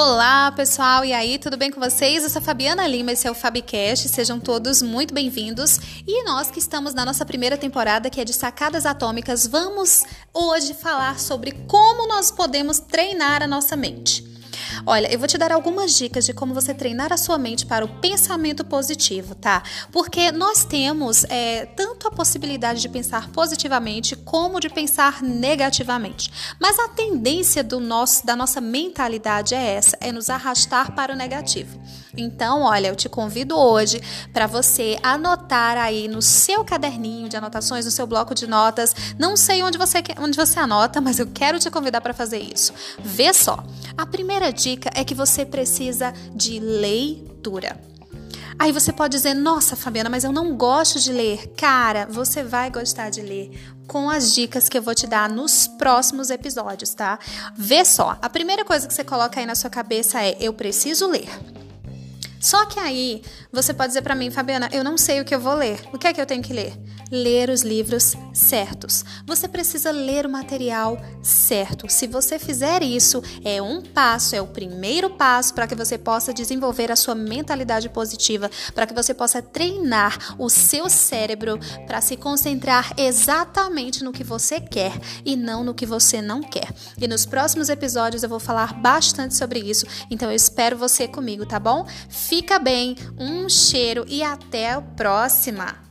Olá, pessoal, e aí, tudo bem com vocês? Eu sou a Fabiana Lima, esse é o Fabcast, sejam todos muito bem-vindos. E nós que estamos na nossa primeira temporada, que é de Sacadas Atômicas, vamos hoje falar sobre como nós podemos treinar a nossa mente. Olha, eu vou te dar algumas dicas de como você treinar a sua mente para o pensamento positivo, tá? Porque nós temos é, tanto a possibilidade de pensar positivamente como de pensar negativamente. Mas a tendência do nosso, da nossa mentalidade é essa, é nos arrastar para o negativo. Então, olha, eu te convido hoje para você anotar aí no seu caderninho de anotações, no seu bloco de notas. Não sei onde você, onde você anota, mas eu quero te convidar para fazer isso. Vê só. A primeira dica é que você precisa de leitura. Aí você pode dizer: Nossa, Fabiana, mas eu não gosto de ler. Cara, você vai gostar de ler com as dicas que eu vou te dar nos próximos episódios, tá? Vê só. A primeira coisa que você coloca aí na sua cabeça é: Eu preciso ler. Só que aí você pode dizer para mim, Fabiana, eu não sei o que eu vou ler. O que é que eu tenho que ler? Ler os livros certos. Você precisa ler o material certo. Se você fizer isso, é um passo, é o primeiro passo para que você possa desenvolver a sua mentalidade positiva, para que você possa treinar o seu cérebro para se concentrar exatamente no que você quer e não no que você não quer. E nos próximos episódios eu vou falar bastante sobre isso, então eu espero você comigo, tá bom? Fica bem, um cheiro e até a próxima!